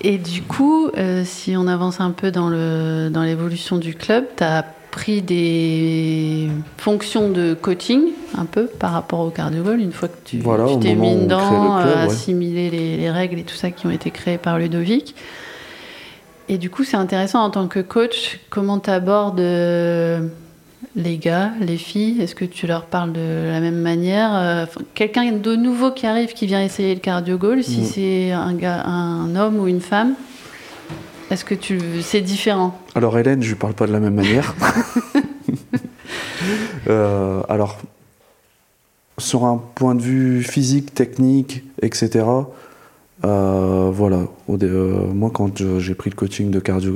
Speaker 1: Et du coup, euh, si on avance un peu dans le dans l'évolution du club, tu as pris des fonctions de coaching un peu par rapport au cardio une fois que tu
Speaker 3: Voilà,
Speaker 1: tu
Speaker 3: au
Speaker 1: t'es mis dedans,
Speaker 3: le club,
Speaker 1: euh,
Speaker 3: ouais.
Speaker 1: assimiler les, les règles et tout ça qui ont été créées par Ludovic. Et du coup, c'est intéressant en tant que coach, comment tu abordes les gars, les filles Est-ce que tu leur parles de la même manière Euh, enfin, Quelqu'un de nouveau qui arrive, qui vient essayer le cardio goal, si
Speaker 3: Mm.
Speaker 1: c'est un, gars, un homme ou une femme, est-ce que tu c'est différent?
Speaker 3: Alors Hélène, je lui parle pas de la même manière. [LAUGHS] [LAUGHS] Euh, alors, sur un point de vue physique, technique, etc. euh, voilà. Euh, moi, quand j'ai pris le coaching de cardio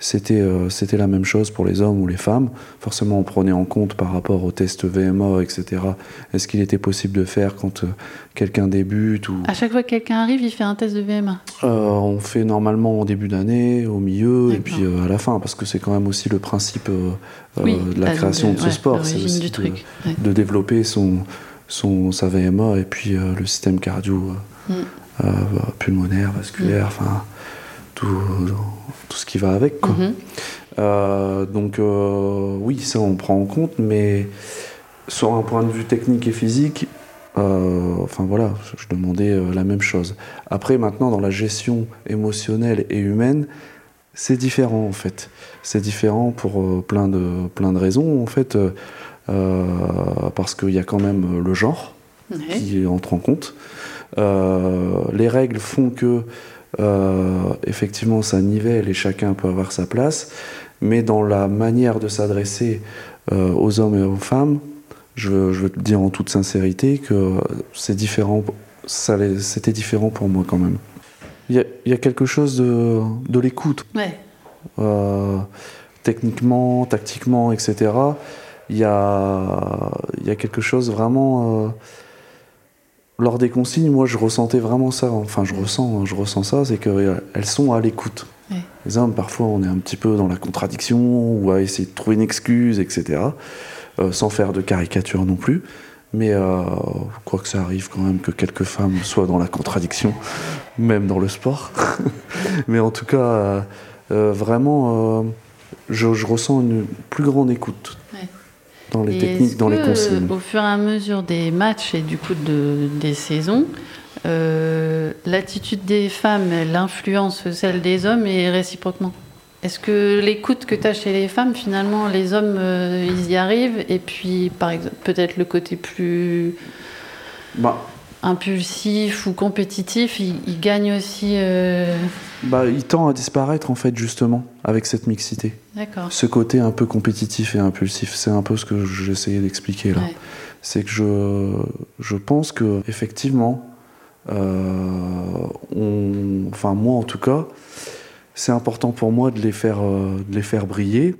Speaker 3: c'était euh, c'était la même chose pour les hommes ou les femmes. Forcément, on prenait en compte par rapport au test VMA, etc. Est-ce qu'il était possible de faire quand euh, quelqu'un débute ou
Speaker 1: À chaque fois que quelqu'un arrive, il fait un test de VMA.
Speaker 3: Euh, on fait normalement au début d'année, au milieu et puis à la fin, parce que c'est quand même aussi le principe
Speaker 1: oui,
Speaker 3: de la création de, ce
Speaker 1: ouais,
Speaker 3: sport, c'est aussi
Speaker 1: du
Speaker 3: de,
Speaker 1: truc. Ouais.
Speaker 3: de développer son, son, sa VMA et puis euh, le système cardio euh,
Speaker 1: Mm.
Speaker 3: euh, pulmonaire, vasculaire, enfin tout, tout ce qui va avec. Quoi.
Speaker 1: Mhm.
Speaker 3: Euh, donc euh, oui, ça on prend en compte, mais sur un point de vue technique et physique, euh, enfin voilà, je demandais euh, la même chose. Après, maintenant, dans la gestion émotionnelle et humaine, c'est différent en fait. C'est différent pour euh, plein, de, plein de raisons en fait, parce qu'il y a quand même le genre
Speaker 1: Ouais.
Speaker 3: qui entre en compte. Les règles font que euh, effectivement ça nivelle et chacun peut avoir sa place, mais dans la manière de s'adresser euh, aux hommes et aux femmes, je, veux- je veux te dire en toute sincérité que c'est différent. C'était différent pour moi quand même. Il y a, il y a quelque chose de, de l'écoute
Speaker 1: Ouais.
Speaker 3: euh, techniquement, tactiquement, etc. Il y a, il y a quelque chose vraiment. Euh, lors des consignes, moi je ressentais vraiment ça. Enfin, je ressens, je ressens ça, c'est qu'elles sont à l'écoute.
Speaker 1: Ouais.
Speaker 3: Les hommes, parfois, on est un petit peu dans la contradiction ou à essayer de trouver une excuse, etc. euh, sans faire de caricature non plus. Mais euh, quoi que ça arrive quand même que quelques femmes soient dans la contradiction, [LAUGHS] même dans le sport. [LAUGHS] Mais en tout cas, euh, euh, vraiment, euh, je, je ressens une plus grande écoute
Speaker 1: Ouais.
Speaker 3: Dans les
Speaker 1: Et
Speaker 3: techniques, dans les consignes.
Speaker 1: Au fur et à mesure des matchs et du coup de, des saisons, euh, l'attitude des femmes, elle influence celle des hommes et réciproquement? Est-ce que l'écoute que tu as chez les femmes, finalement, les hommes, euh, ils y arrivent Et puis, par exemple, peut-être le côté plus
Speaker 3: Bah,
Speaker 1: impulsif ou compétitif, il, il gagne aussi. euh,
Speaker 3: bah, il tend à disparaître en fait justement avec cette mixité.
Speaker 1: D'accord.
Speaker 3: Ce côté un peu compétitif et impulsif, c'est un peu ce que j'essayais d'expliquer là.
Speaker 1: Ouais.
Speaker 3: c'est que je, je pense que effectivement, euh, on, enfin moi en tout cas, c'est important pour moi de les faire, euh, de les faire briller,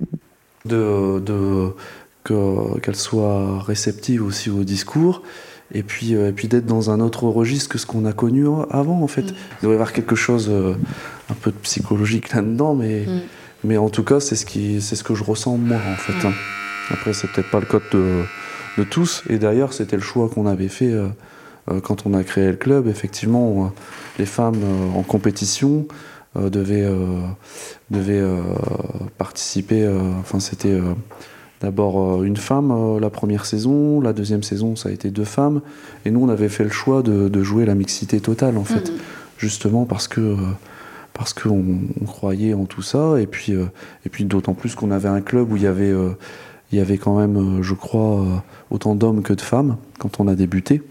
Speaker 3: de, de que qu'elles soient réceptives aussi au discours. Et puis, euh, et puis d'être dans un autre registre que ce qu'on a connu avant, en fait.
Speaker 1: Mm.
Speaker 3: Il doit y avoir quelque chose euh, un peu de psychologique là-dedans, mais,
Speaker 1: Mm.
Speaker 3: mais en tout cas, c'est ce, qui, c'est ce que je ressens moi, en fait. hein. Après, c'est peut-être pas le code de, de tous. Et d'ailleurs, c'était le choix qu'on avait fait euh, quand on a créé le club. Effectivement, les femmes en compétition devaient, devaient participer. Enfin, c'était d'abord une femme la première saison, la deuxième saison ça a été deux femmes, et nous on avait fait le choix de, jouer la mixité totale en fait, mhm. justement parce que parce qu'on croyait en tout ça, et puis et puis d'autant plus qu'on avait un club où il y avait il y avait quand même, je crois, autant d'hommes que de femmes quand on a débuté.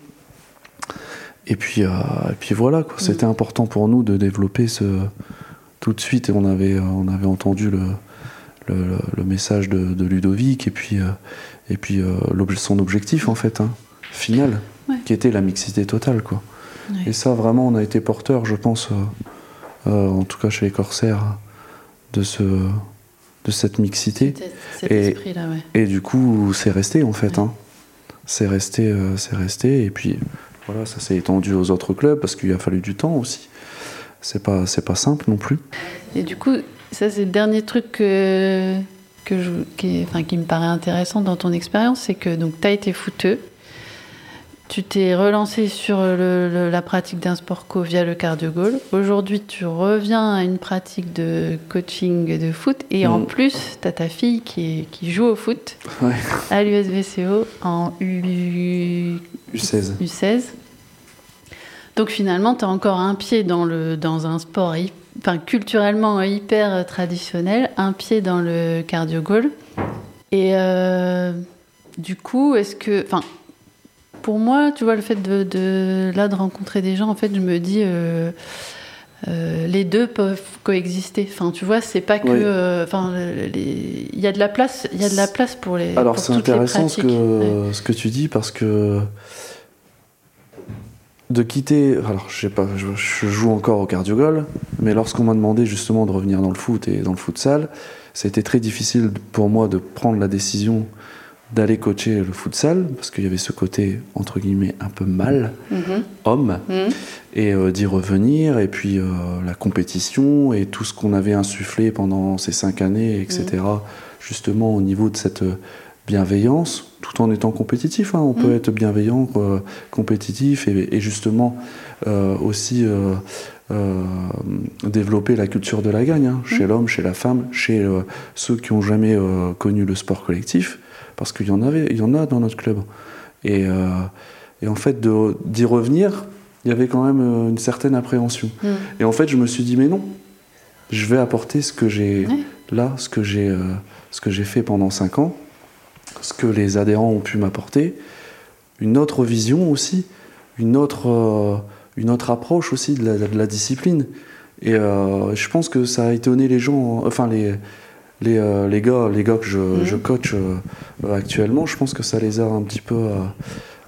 Speaker 3: Et puis, et puis voilà, quoi. C'était mhm. important pour nous de développer ce, tout de suite on avait, on avait entendu le, le, message de, Ludovic et puis, euh, et puis euh, son objectif en fait, hein, final, qui était la mixité totale. Quoi. Et ça vraiment on a été porteur, je pense, euh, en tout cas chez les corsaires, de, ce, de cette mixité. et, et du coup c'est resté en fait. Hein. C'est resté, c'est resté et puis voilà, ça s'est étendu aux autres clubs parce qu'il a fallu du temps aussi c'est pas c'est pas simple non plus.
Speaker 1: Et du coup, ça c'est le dernier truc que, que je, qui, enfin, qui me paraît intéressant dans ton expérience, c'est que donc tu as été footeux, tu t'es relancé sur le, la pratique d'un sport co via le cardio goal. Aujourd'hui, tu reviens à une pratique de coaching de foot et en mm. plus, tu as ta fille qui, qui joue au foot à l'USVCO en U... U16. U16. Donc finalement, tu as encore un pied dans, le, dans un sport enfin, culturellement hyper traditionnel, un pied dans le cardio goal. Et euh, du coup, est-ce que. Enfin, pour moi, tu vois, le fait de, là, de rencontrer des gens, en fait, je me dis. Euh, euh, les deux peuvent coexister. Enfin, tu vois, c'est pas que. Enfin, il y a de la place. Il y a de la place pour les.
Speaker 3: Alors c'est intéressant ce que ce que tu dis parce que de quitter. Alors, je sais pas, je, joue encore au cardiogol, mais lorsqu'on m'a demandé justement de revenir dans le foot et dans le futsal, ça a été très difficile pour moi de prendre la décision d'aller coacher le futsal, parce qu'il y avait ce côté, entre guillemets, un peu mal, mm-hmm. homme, mm-hmm. et euh, d'y revenir, et puis euh, la compétition, et tout ce qu'on avait insufflé pendant ces cinq années, etc., mm. justement au niveau de cette bienveillance, tout en étant compétitif. Hein. On peut mm. être bienveillant, compétitif et, justement euh, aussi euh, euh, développer la culture de la gagne hein, chez mm. l'homme, chez la femme, chez ceux qui n'ont jamais connu le sport collectif, parce qu'il y en avait, il y en a dans notre club. Et, en fait, d'y revenir, il y avait quand même une certaine appréhension. Mm. Et en fait, je me suis dit, mais non, je vais apporter ce que j'ai là, ce que j'ai, ce que j'ai fait pendant cinq ans ce que les adhérents ont pu m'apporter, une autre vision aussi, une autre, euh, une autre approche aussi de la, discipline. Et euh, je pense que ça a étonné les gens, enfin les, les, euh, les gars, les gars que je, mhm. je coach actuellement, je pense que ça les a un petit peu,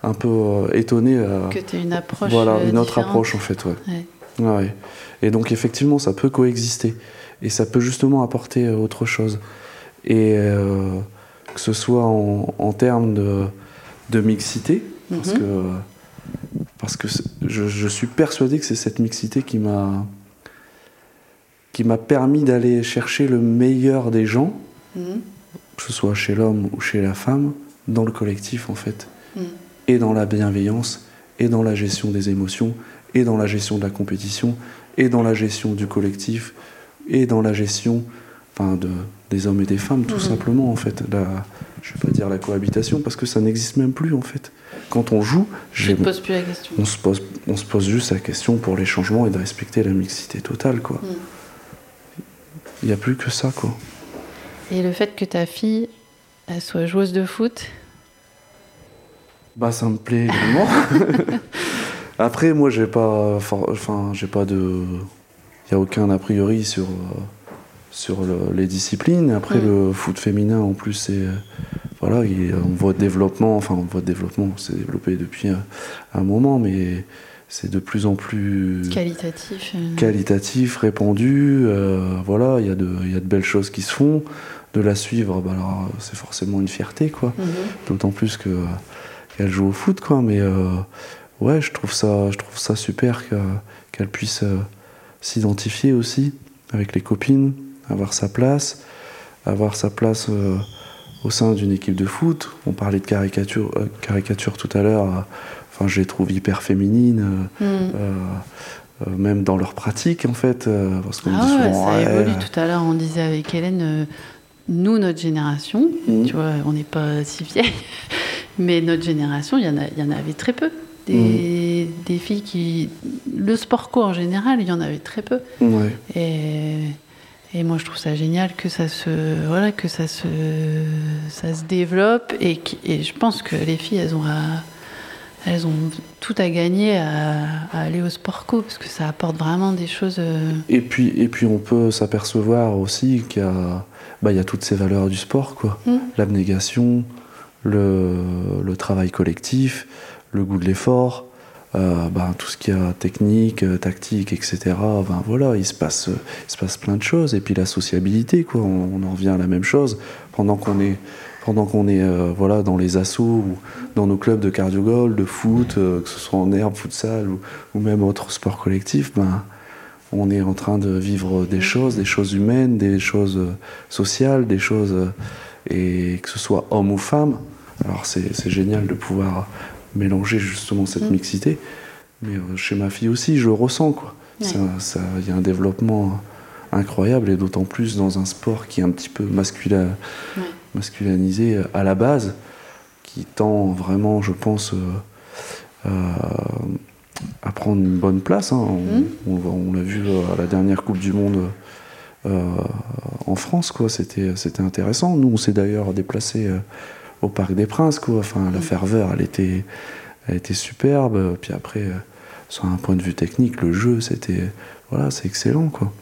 Speaker 3: un peu étonnés.
Speaker 1: que tu une approche.
Speaker 3: Voilà, une autre approche en fait, ouais. Ouais. Et donc effectivement, ça peut coexister. Et ça peut justement apporter autre chose. Et que ce soit en, termes de, mixité, parce mhm. que, parce que je, suis persuadé que c'est cette mixité qui m'a qui m'a permis d'aller chercher le meilleur des gens, mhm. que ce soit chez l'homme ou chez la femme, dans le collectif en fait, mhm. et dans la bienveillance, et dans la gestion des émotions, et dans la gestion de la compétition, et dans la gestion du collectif, et dans la gestion enfin, de, des hommes et des femmes, tout mhm. simplement, en fait. La, je vais pas dire la cohabitation, parce que ça n'existe même plus, en fait. Quand on joue,
Speaker 1: je pose plus la question.
Speaker 3: On se pose, on se pose juste la question pour les changements et de respecter la mixité totale, quoi. Mhm. Il n'y a plus que ça, quoi.
Speaker 1: Et le fait que ta fille elle soit joueuse de foot?
Speaker 3: Bah, ça me plaît également. [LAUGHS] Après, moi, j'ai pas, enfin, j'ai pas de, il y a aucun a priori sur. Euh, sur les disciplines. Après, le foot féminin, en plus, c'est. Voilà, il, on voit développement, enfin, on voit développement, c'est développé depuis un, moment, mais c'est de plus en plus.
Speaker 1: Qualitatif.
Speaker 3: Euh. Qualitatif, répandu. Euh, voilà, il y, a de, y a de belles choses qui se font. De la suivre, bah, c'est forcément une fierté, quoi. Mhm. D'autant plus que qu'elle joue au foot, quoi. Mais euh, ouais, je trouve ça, je trouve ça super qu'elle puisse s'identifier aussi avec les copines, avoir sa place, avoir sa place euh, au sein d'une équipe de foot. On parlait de caricature, euh, caricature tout à l'heure. Euh, enfin, je les trouve hyper féminines. Mm. même dans leur pratique en fait parce
Speaker 1: qu'on ah souvent, ça évolue tout à l'heure on disait avec Hélène nous, notre génération, mmh. tu vois, on n'est pas si vieille, [LAUGHS] mais notre génération, il y, en a, y en avait très peu. Des, mmh. des, filles qui. Le sport co en général, il y en avait très peu.
Speaker 3: Ouais.
Speaker 1: Et, et, moi, je trouve ça génial que ça se, voilà, que ça se, ça se développe. Et, et je pense que les filles, elles ont, elles ont tout à gagner à, aller au sport co, parce que ça apporte vraiment des choses. Euh,
Speaker 3: et puis, et puis on peut s'apercevoir aussi qu'il y a bah, y a toutes ces valeurs du sport, quoi. Mm. L'abnégation, le, le, travail collectif, le goût de l'effort, euh, bah, tout ce qui a technique, euh, tactique, etc. Ben, voilà, il se, passe, il se passe plein de choses. Et puis la sociabilité, quoi. On, en revient à la même chose. Pendant qu'on est, pendant qu'on est euh, voilà, dans les assos ou dans nos clubs de cardio de foot, que ce soit en herbe, futsal ou, ou même autre sport collectif, ben, on est en train de vivre des choses, des choses humaines, des choses euh, sociales, des choses. Euh, et que ce soit homme ou femme. Alors c'est génial de pouvoir mélanger justement cette mm. mixité. Mais euh, chez ma fille aussi, je le ressens. quoi. Il y a un développement incroyable et d'autant plus dans un sport qui est un petit peu masculin, masculinisé à la base, qui tend vraiment, je pense, à prendre une bonne place. Hein. On, mmh. l'a vu à la dernière Coupe du Monde euh, en France, quoi. C'était, c'était intéressant. Nous, on s'est d'ailleurs déplacé euh, au Parc des Princes, quoi. Enfin, la mmh. ferveur, elle était, elle était superbe. Puis après, euh, sur un point de vue technique, le jeu, c'était, voilà, c'est excellent, quoi.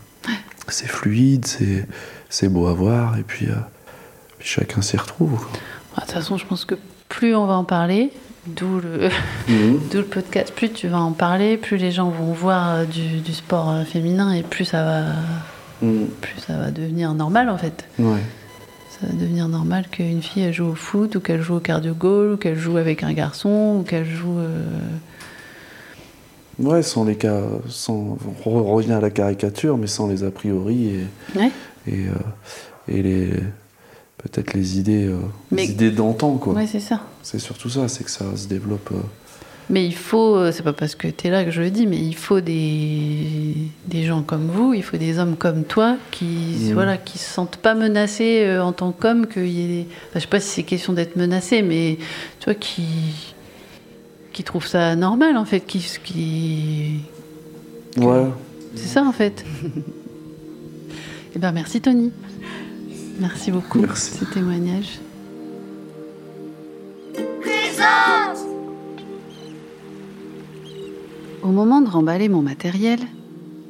Speaker 3: C'est fluide, c'est, c'est beau à voir, et puis, puis chacun s'y retrouve.
Speaker 1: De toute façon, je pense que plus on va en parler, D'où le, [LAUGHS] mhm. le podcast. Plus tu vas en parler, plus les gens vont voir euh, du, sport euh, féminin et plus ça va, mhm. plus ça va devenir normal en fait. Va devenir normal qu'une fille joue au foot ou qu'elle joue au cardio goal ou qu'elle joue avec un garçon ou qu'elle joue. Euh,
Speaker 3: ouais, sans les cas, sans on revient à la caricature, mais sans les a priori et, et, et les peut-être les idées, euh, les idées d'antan, quoi.
Speaker 1: Ouais, c'est ça.
Speaker 3: C'est surtout ça, c'est que ça se développe. Euh.
Speaker 1: Mais il faut, euh, c'est pas parce que tu es là que je le dis, mais il faut des, des gens comme vous, il faut des hommes comme toi qui mmh. voilà, qui se sentent pas menacés en tant qu'hommes, qu'il y ait je sais pas si c'est question d'être menacé, mais tu vois, qui, qui trouvent ça normal en fait, qui. qui
Speaker 3: ouais.
Speaker 1: C'est ça en fait. [LAUGHS] Eh ben merci Tony. Merci beaucoup pour ce témoignage. Au moment de remballer mon matériel,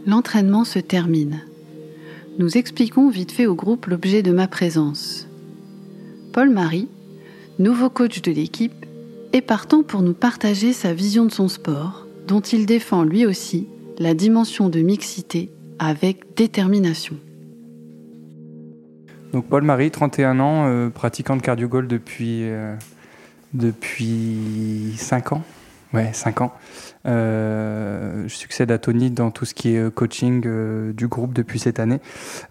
Speaker 1: l'entraînement se termine. Nous expliquons vite fait au groupe l'objet de ma présence. Paul-Marie, nouveau coach de l'équipe, est partant pour nous partager sa vision de son sport, dont il défend lui aussi la dimension de mixité avec détermination.
Speaker 4: Donc Paul-Marie, 31 ans, euh, pratiquant de cardio depuis, euh, depuis 5 ans. Ouais, 5 ans. Euh, je succède à Tony dans tout ce qui est coaching du groupe depuis cette année.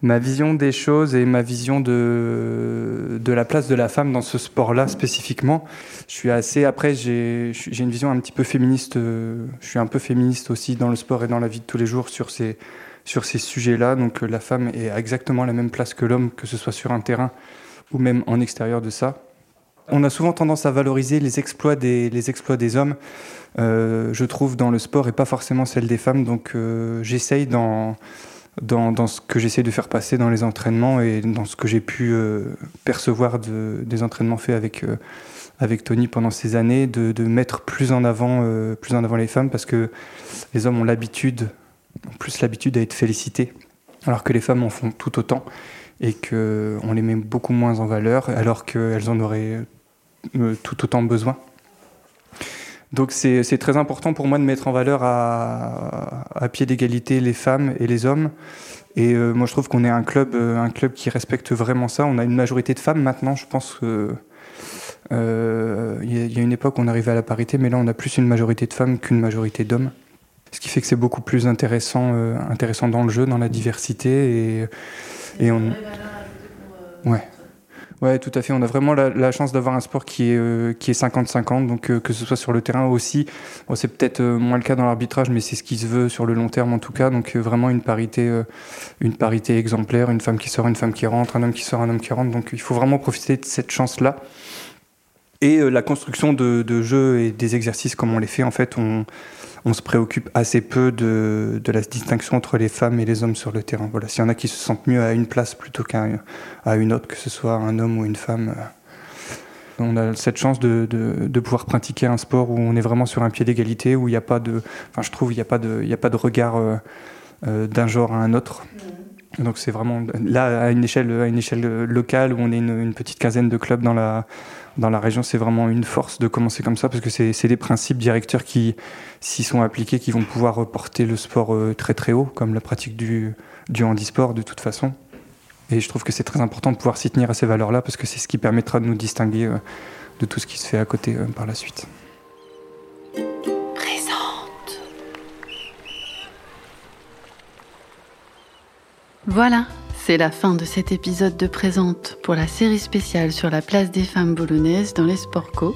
Speaker 4: Ma vision des choses et ma vision de, de la place de la femme dans ce sport-là spécifiquement, je suis assez. Après, j'ai une vision un petit peu féministe. je suis un peu féministe aussi dans le sport et dans la vie de tous les jours sur ces sur ces sujets-là. Donc euh, la femme est à exactement la même place que l'homme, que ce soit sur un terrain ou même en extérieur de ça. On a souvent tendance à valoriser les exploits des, les exploits des hommes, euh, je trouve, dans le sport et pas forcément celle des femmes. Donc euh, j'essaye dans, dans, ce que j'essaie de faire passer dans les entraînements et dans ce que j'ai pu percevoir de, des entraînements faits avec, avec Tony pendant ces années, de, mettre plus en, avant, plus en avant les femmes parce que les hommes ont l'habitude plus l'habitude à être félicités, alors que les femmes en font tout autant et qu'on les met beaucoup moins en valeur, alors qu'elles en auraient euh, tout autant besoin. Donc c'est très important pour moi de mettre en valeur à, pied d'égalité les femmes et les hommes. Et euh, moi je trouve qu'on est un club, euh, un club qui respecte vraiment ça. On a une majorité de femmes maintenant, je pense que... Il y, a une époque où on arrivait à la parité, mais là on a plus une majorité de femmes qu'une majorité d'hommes. Ce qui fait que c'est beaucoup plus intéressant, euh, intéressant dans le jeu, dans la diversité. Et, et on... Ouais. Ouais, tout à fait. On a vraiment la, chance d'avoir un sport qui est euh, qui est 50-50, donc euh, que ce soit sur le terrain aussi. c'est peut-être euh, moins le cas dans l'arbitrage, mais c'est ce qui se veut sur le long terme en tout cas. Donc vraiment une parité, une parité exemplaire, une femme qui sort, une femme qui rentre, un homme qui sort, un homme qui rentre. Donc il faut vraiment profiter de cette chance-là. Et la construction de, de jeux et des exercices comme on les fait, en fait, on on se préoccupe assez peu de, la distinction entre les femmes et les hommes sur le terrain. Voilà, s'il y en a qui se sentent mieux à une place plutôt qu'à une autre, que ce soit un homme ou une femme, euh, on a cette chance de, pouvoir pratiquer un sport où on est vraiment sur un pied d'égalité, où il n'y a pas de, enfin je trouve, il n'y a pas de, il a pas de regard euh, euh, d'un genre à un autre. Mmh. Donc c'est vraiment là à une échelle, à une échelle locale où on est une petite quinzaine de clubs dans la dans la région, c'est vraiment une force de commencer comme ça parce que c'est des principes directeurs qui, s'y sont appliqués, qui vont pouvoir porter le sport euh, très très haut, comme la pratique du, du handisport de toute façon. Et je trouve que c'est très important de pouvoir s'y tenir à ces valeurs-là parce que c'est ce qui permettra de nous distinguer euh, de tout ce qui se fait à côté euh, par la suite.
Speaker 1: Présente. Voilà, c'est la fin de cet épisode de Présente pour la série spéciale sur la place des femmes boulonnaises dans les sports co,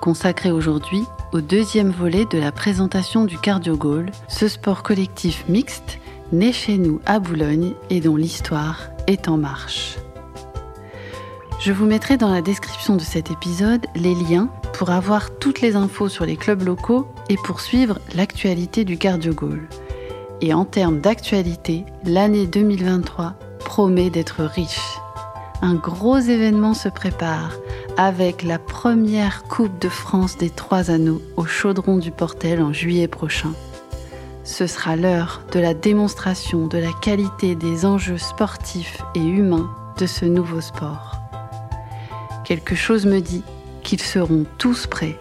Speaker 1: consacrée aujourd'hui au deuxième volet de la présentation du Cardio Goal, ce sport collectif mixte né chez nous à Boulogne et dont l'histoire est en marche. Je vous mettrai dans la description de cet épisode les liens pour avoir toutes les infos sur les clubs locaux et pour suivre l'actualité du Cardio Goal. Et en termes d'actualité, l'année 2023 promet d'être riche. Un gros événement se prépare avec la première Coupe de France des Trois Anneaux au Chaudron du Portel en juillet prochain. Ce sera l'heure de la démonstration de la qualité des enjeux sportifs et humains de ce nouveau sport. Quelque chose me dit qu'ils seront tous prêts,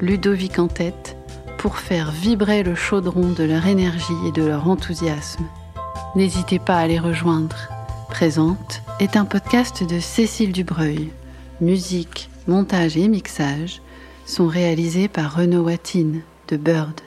Speaker 1: Ludovic en tête, pour faire vibrer le chaudron de leur énergie et de leur enthousiasme. N'hésitez pas à les rejoindre Présente est un podcast de Cécile Dubreuil. Musique, montage et mixage sont réalisés par Renaud Watine de Bird.